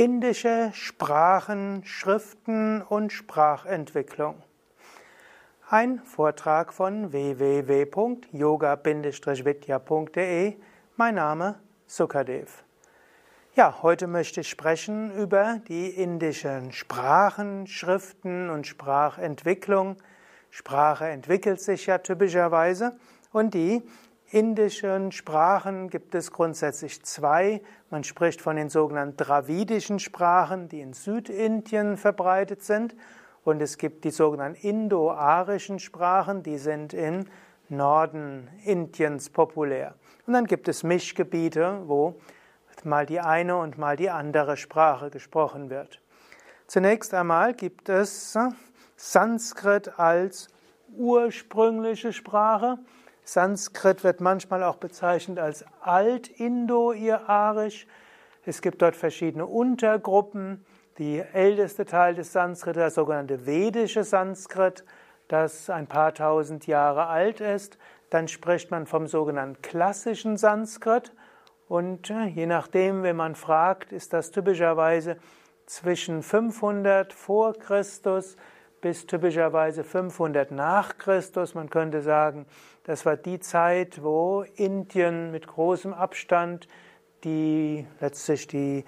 Indische Sprachen, Schriften und Sprachentwicklung. Ein Vortrag von www.yoga-vidya.de. Mein Name Sukadev. Ja, heute möchte ich sprechen über die indischen Sprachen, Schriften und Sprachentwicklung. Sprache entwickelt sich ja typischerweise und die indischen Sprachen gibt es grundsätzlich zwei. Man spricht von den sogenannten dravidischen Sprachen, die in Südindien verbreitet sind. Und es gibt die sogenannten indo-arischen Sprachen, die sind im Norden Indiens populär. Und dann gibt es Mischgebiete, wo mal die eine und mal die andere Sprache gesprochen wird. Zunächst einmal gibt es Sanskrit als ursprüngliche Sprache. Sanskrit wird manchmal auch bezeichnet als Alt-Indo-Irisch. Es gibt dort verschiedene Untergruppen. Die älteste Teil des Sanskrit, das sogenannte vedische Sanskrit, das ein paar tausend Jahre alt ist. Dann spricht man vom sogenannten klassischen Sanskrit. Und äh, je nachdem, wenn man fragt, ist das typischerweise zwischen 500 vor Christus bis typischerweise 500 nach Christus. Man könnte sagen, das war die Zeit, wo Indien mit großem Abstand die letztlich die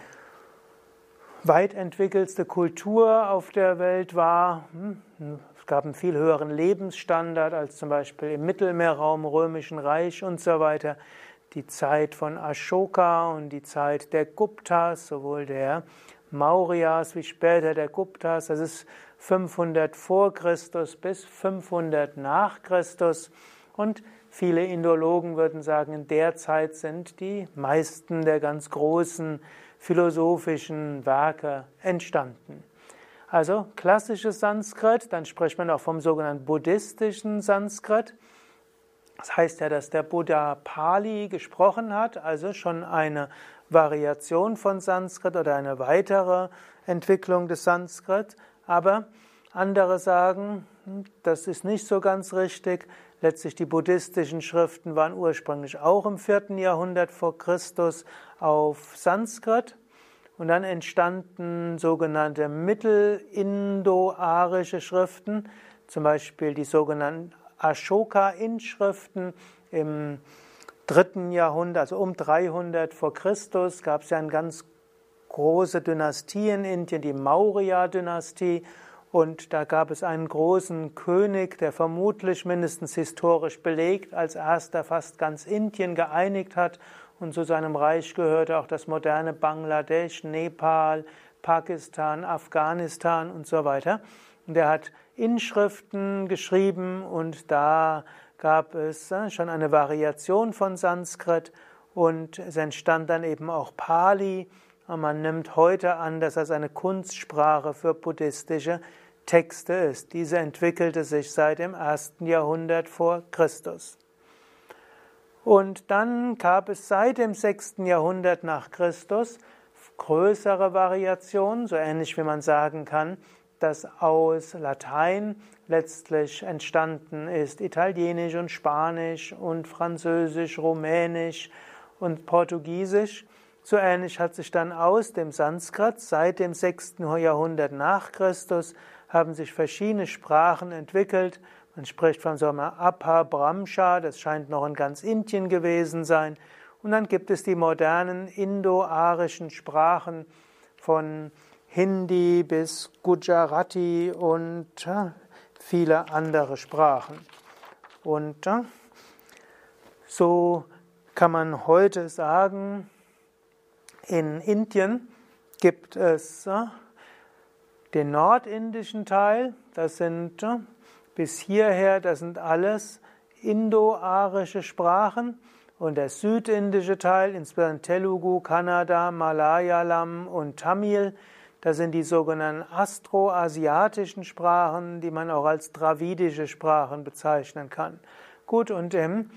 weit entwickelste Kultur auf der Welt war. Hm, es gab einen viel höheren Lebensstandard als zum Beispiel im Mittelmeerraum, Römischen Reich und so weiter. Die Zeit von Ashoka und die Zeit der Guptas, sowohl der Mauryas wie später der Guptas, das ist 500 vor Christus bis 500 nach Christus. Und viele Indologen würden sagen, in der Zeit sind die meisten der ganz großen philosophischen Werke entstanden. Also klassisches Sanskrit, dann spricht man auch vom sogenannten buddhistischen Sanskrit. Das heißt ja, dass der Buddha Pali gesprochen hat, also schon eine Variation von Sanskrit oder eine weitere Entwicklung des Sanskrit. Aber andere sagen, hm, das ist nicht so ganz richtig. Letztlich die buddhistischen Schriften waren ursprünglich auch im vierten Jahrhundert vor Christus auf Sanskrit. Und dann entstanden sogenannte mittelindoarische Schriften, zum Beispiel die sogenannten Ashoka-Inschriften im dritten Jahrhundert, also um 300 vor Christus, gab es ja eine ganz große Dynastie in Indien, die Maurya-Dynastie. Und da gab es einen großen König, der vermutlich mindestens historisch belegt als erster fast ganz Indien geeinigt hat. Und zu seinem Reich gehörte auch das moderne Bangladesch, Nepal, Pakistan, Afghanistan und so weiter. Und er hat Inschriften geschrieben und da gab es äh, schon eine Variation von Sanskrit und es entstand dann eben auch Pali. Und man nimmt heute an, dass das eine Kunstsprache für buddhistische Texte ist. Diese entwickelte sich seit dem ersten Jahrhundert vor Christus. Und dann gab es seit dem sechsten Jahrhundert nach Christus größere Variationen, so ähnlich wie man sagen kann, dass aus Latein letztlich entstanden ist Italienisch und Spanisch und Französisch, Rumänisch und Portugiesisch. So ähnlich hat sich dann aus dem Sanskrit seit dem 6. Jahrhundert nach Christus haben sich verschiedene Sprachen entwickelt. Man spricht von so einem Appa Brahmsha, das scheint noch in ganz Indien gewesen sein. Und dann gibt es die modernen indo-arischen Sprachen von Hindi bis Gujarati und viele andere Sprachen. Und so kann man heute sagen, in Indien gibt es den nordindischen Teil, das sind bis hierher, das sind alles indo-arische Sprachen. Und der südindische Teil, insbesondere Telugu, Kannada, Malayalam und Tamil, das sind die sogenannten astroasiatischen Sprachen, die man auch als dravidische Sprachen bezeichnen kann. Gut, und im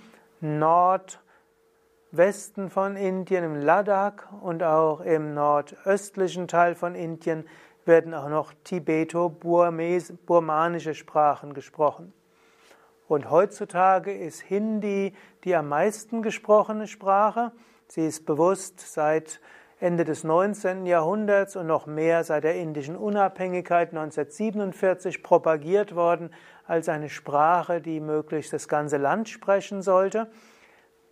Nordwesten von Indien, im Ladakh und auch im nordöstlichen Teil von Indien werden auch noch tibeto-burmanische Sprachen gesprochen. Und heutzutage ist Hindi die am meisten gesprochene Sprache. Sie ist bewusst seit Ende des 19. Jahrhunderts und noch mehr seit der indischen Unabhängigkeit 1947 propagiert worden als eine Sprache, die möglichst das ganze Land sprechen sollte.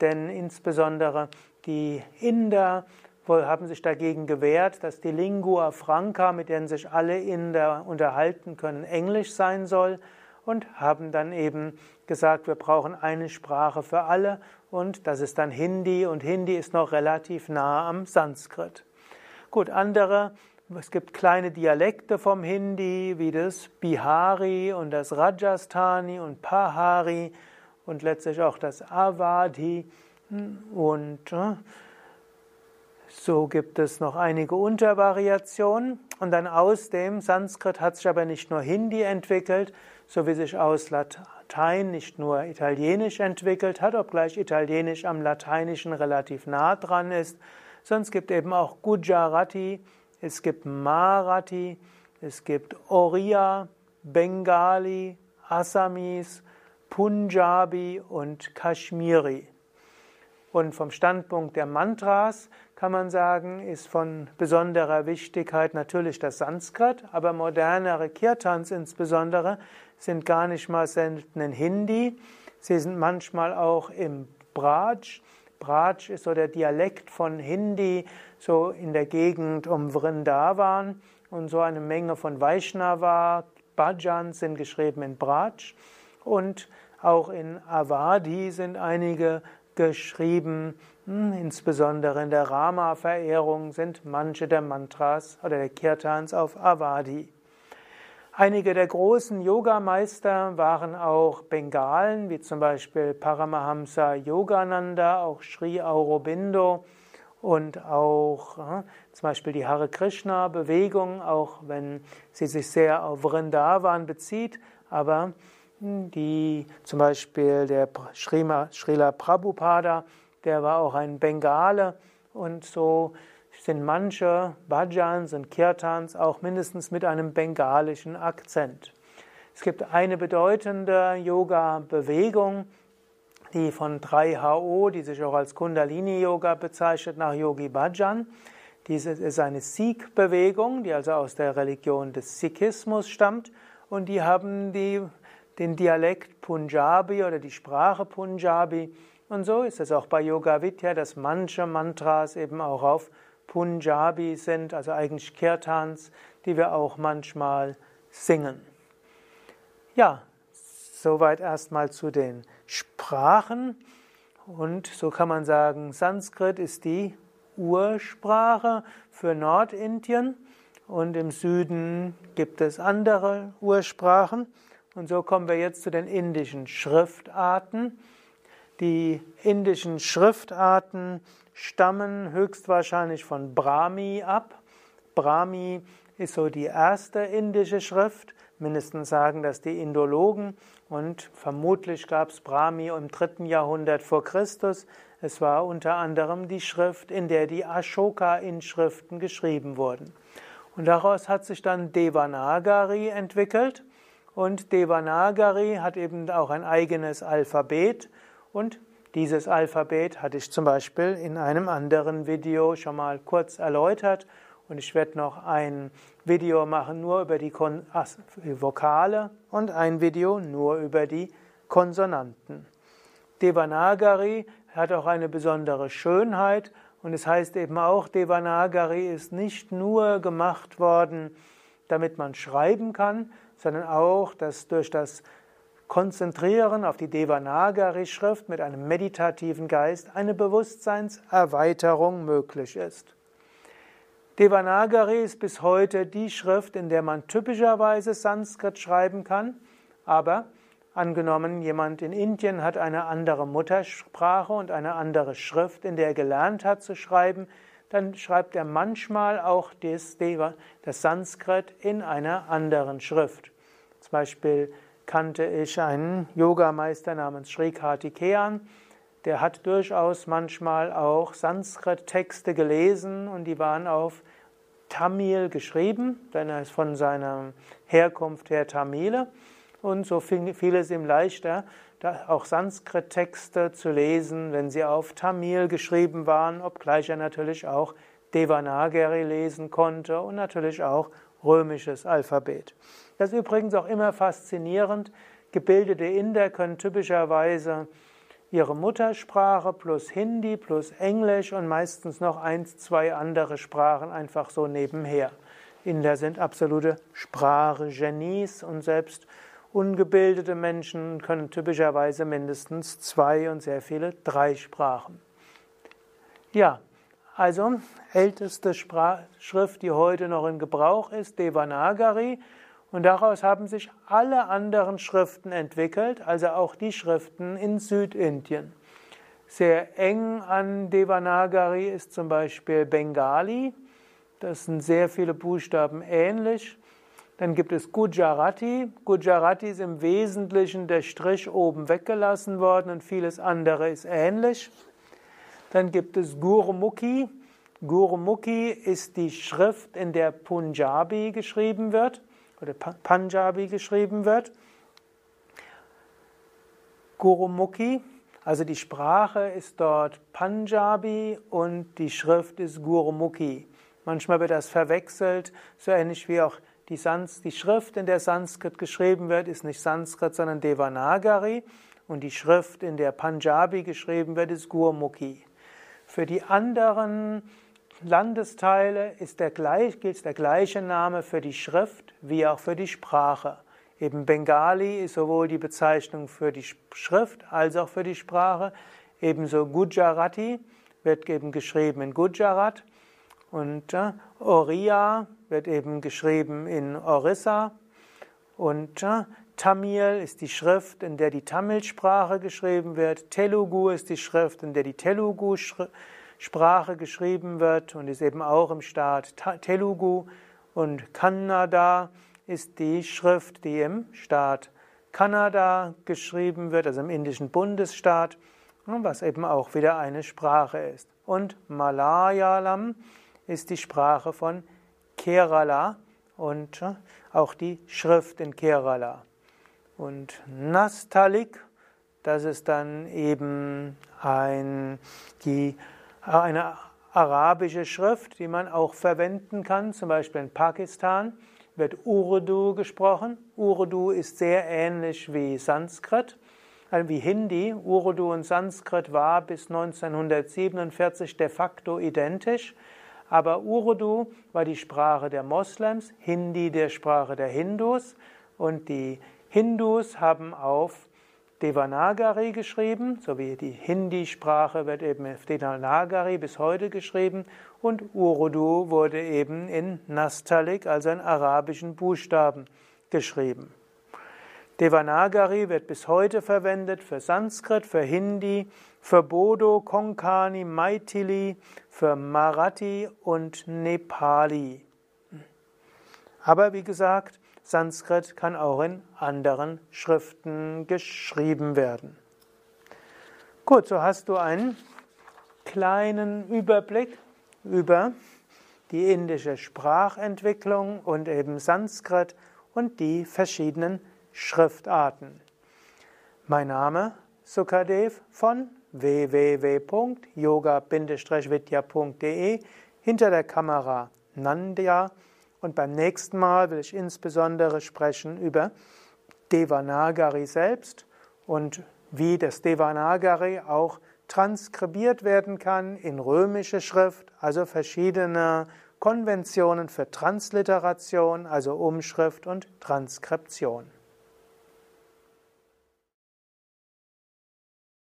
Denn insbesondere die Inder haben sich dagegen gewehrt, dass die Lingua Franca, mit denen sich alle Inder unterhalten können, Englisch sein soll und haben dann eben gesagt, wir brauchen eine Sprache für alle und das ist dann Hindi und Hindi ist noch relativ nah am Sanskrit. Gut, andere, es gibt kleine Dialekte vom Hindi, wie das Bihari und das Rajasthani und Pahari und letztlich auch das Awadhi und äh, so gibt es noch einige Untervariationen. Und dann aus dem Sanskrit hat sich aber nicht nur Hindi entwickelt, so wie sich aus Latein nicht nur Italienisch entwickelt hat, obgleich Italienisch am Lateinischen relativ nah dran ist, es gibt eben auch Gujarati, es gibt Marathi, es gibt Oriya, Bengali, Assamese, Punjabi und Kashmiri. Und vom Standpunkt der Mantras kann man sagen, ist von besonderer Wichtigkeit natürlich das Sanskrit, aber modernere Kirtans insbesondere sind gar nicht mal selten in Hindi. Sie sind manchmal auch im Braj. Braj ist so der Dialekt von Hindi, so in der Gegend um Vrindavan. Und so eine Menge von Vaishnava, Bhajans sind geschrieben in Braj. Und auch in Avadi sind einige geschrieben. Hm, insbesondere in der Rama-Verehrung sind manche der Mantras oder der Kirtans auf Avadi. Einige der großen Yogameister waren auch Bengalen, wie zum Beispiel Paramahamsa Yogananda, auch Sri Aurobindo und auch äh, zum Beispiel die Hare Krishna Bewegung, auch wenn sie sich sehr auf Vrindavan bezieht, aber die zum Beispiel der Srila Prabhupada, der war auch ein Bengale und so sind manche Bhajans und Kirtans auch mindestens mit einem bengalischen Akzent. Es gibt eine bedeutende Yoga-Bewegung, die von 3HO, die sich auch als Kundalini-Yoga bezeichnet, nach Yogi Bhajan. Diese ist eine Sikh-Bewegung, die also aus der Religion des Sikhismus stammt. Und die haben die, den Dialekt Punjabi oder die Sprache Punjabi. Und so ist es auch bei Yoga Vidya, dass manche Mantras eben auch auf Punjabi sind, also eigentlich Kirtans, die wir auch manchmal singen. Ja, soweit erstmal zu den Sprachen. Und so kann man sagen, Sanskrit ist die Ursprache für Nordindien und im Süden gibt es andere Ursprachen. Und so kommen wir jetzt zu den indischen Schriftarten. Die indischen Schriftarten stammen höchstwahrscheinlich von Brahmi ab. Brahmi ist so die erste indische Schrift. Mindestens sagen das die Indologen. Und vermutlich gab es Brahmi im dritten Jahrhundert vor Christus. Es war unter anderem die Schrift, in der die Ashoka-Inschriften geschrieben wurden. Und daraus hat sich dann Devanagari entwickelt. Und Devanagari hat eben auch ein eigenes Alphabet. Und dieses Alphabet hatte ich zum Beispiel in einem anderen Video schon mal kurz erläutert und ich werde noch ein Video machen nur über die Kon Vokale und ein Video nur über die Konsonanten. Devanagari hat auch eine besondere Schönheit und es heißt eben auch, Devanagari ist nicht nur gemacht worden, damit man schreiben kann, sondern auch, dass durch das Konzentrieren auf die Devanagari-Schrift mit einem meditativen Geist eine Bewusstseinserweiterung möglich ist. Devanagari ist bis heute die Schrift, in der man typischerweise Sanskrit schreiben kann, aber angenommen, jemand in Indien hat eine andere Muttersprache und eine andere Schrift, in der er gelernt hat zu schreiben, dann schreibt er manchmal auch das, Sanskrit in einer anderen Schrift. Beispiel kannte ich einen Yogameister namens Sri Kartikeyan. Der hat durchaus manchmal auch Sanskrit-Texte gelesen und die waren auf Tamil geschrieben, denn er ist von seiner Herkunft her Tamile. Und so fiel es ihm leichter, auch Sanskrit-Texte zu lesen, wenn sie auf Tamil geschrieben waren, obgleich er natürlich auch Devanagari lesen konnte und natürlich auch römisches Alphabet. Das ist übrigens auch immer faszinierend. Gebildete Inder können typischerweise ihre Muttersprache plus Hindi plus Englisch und meistens noch eins, zwei andere Sprachen einfach so nebenher. Inder sind absolute Sprachgenies und selbst ungebildete Menschen können typischerweise mindestens zwei und sehr viele drei Sprachen. Ja, also älteste Schrift, die heute noch in Gebrauch ist, Devanagari. Und daraus haben sich alle anderen Schriften entwickelt, also auch die Schriften in Südindien. Sehr eng an Devanagari ist zum Beispiel Bengali. Das sind sehr viele Buchstaben ähnlich. Dann gibt es Gujarati. Gujarati ist im Wesentlichen der Strich oben weggelassen worden und vieles andere ist ähnlich. Dann gibt es Gurmukhi. Gurmukhi ist die Schrift, in der Punjabi geschrieben wird oder Punjabi geschrieben wird. Gurumukhi, also die Sprache ist dort Punjabi und die Schrift ist Gurumukhi. Manchmal wird das verwechselt, so ähnlich wie auch die, Sans die Schrift, in der Sanskrit geschrieben wird, ist nicht Sanskrit, sondern Devanagari und die Schrift, in der Punjabi geschrieben wird, ist Gurmukhi. Für die anderen Landesteile ist der gleich, gilt der gleiche Name für die Schrift wie auch für die Sprache. Eben Bengali ist sowohl die Bezeichnung für die Schrift als auch für die Sprache. Ebenso Gujarati wird eben geschrieben in Gujarat und äh, Oriya wird eben geschrieben in Orissa und äh, Tamil ist die Schrift, in der die Tamilsprache geschrieben wird. Telugu ist die Schrift, in der die Telugu Sprache geschrieben wird und ist eben auch im Staat Telugu. Und Kannada ist die Schrift, die im Staat Kanada geschrieben wird, also im indischen Bundesstaat, was eben auch wieder eine Sprache ist. Und Malayalam ist die Sprache von Kerala und auch die Schrift in Kerala. Und Nastalik, das ist dann eben ein, die eine arabische Schrift, die man auch verwenden kann, zum Beispiel in Pakistan wird Urdu gesprochen. Urdu ist sehr ähnlich wie Sanskrit, also wie Hindi. Urdu und Sanskrit war bis 1947 de facto identisch, aber Urdu war die Sprache der Moslems, Hindi der Sprache der Hindus und die Hindus haben auf Devanagari geschrieben, so wie die Hindi-Sprache wird eben auf Devanagari bis heute geschrieben und Urdu wurde eben in Nastalik, also in arabischen Buchstaben, geschrieben. Devanagari wird bis heute verwendet für Sanskrit, für Hindi, für Bodo, Konkani, Maithili, für Marathi und Nepali. Aber wie gesagt, Sanskrit kann auch in anderen Schriften geschrieben werden. Gut, so hast du einen kleinen Überblick über die indische Sprachentwicklung und eben Sanskrit und die verschiedenen Schriftarten. Mein Name Sukadev von www.yoga-vidya.de hinter der Kamera Nandya und beim nächsten Mal will ich insbesondere sprechen über Devanagari selbst und wie das Devanagari auch transkribiert werden kann in römische Schrift, also verschiedene Konventionen für Transliteration, also Umschrift und Transkription.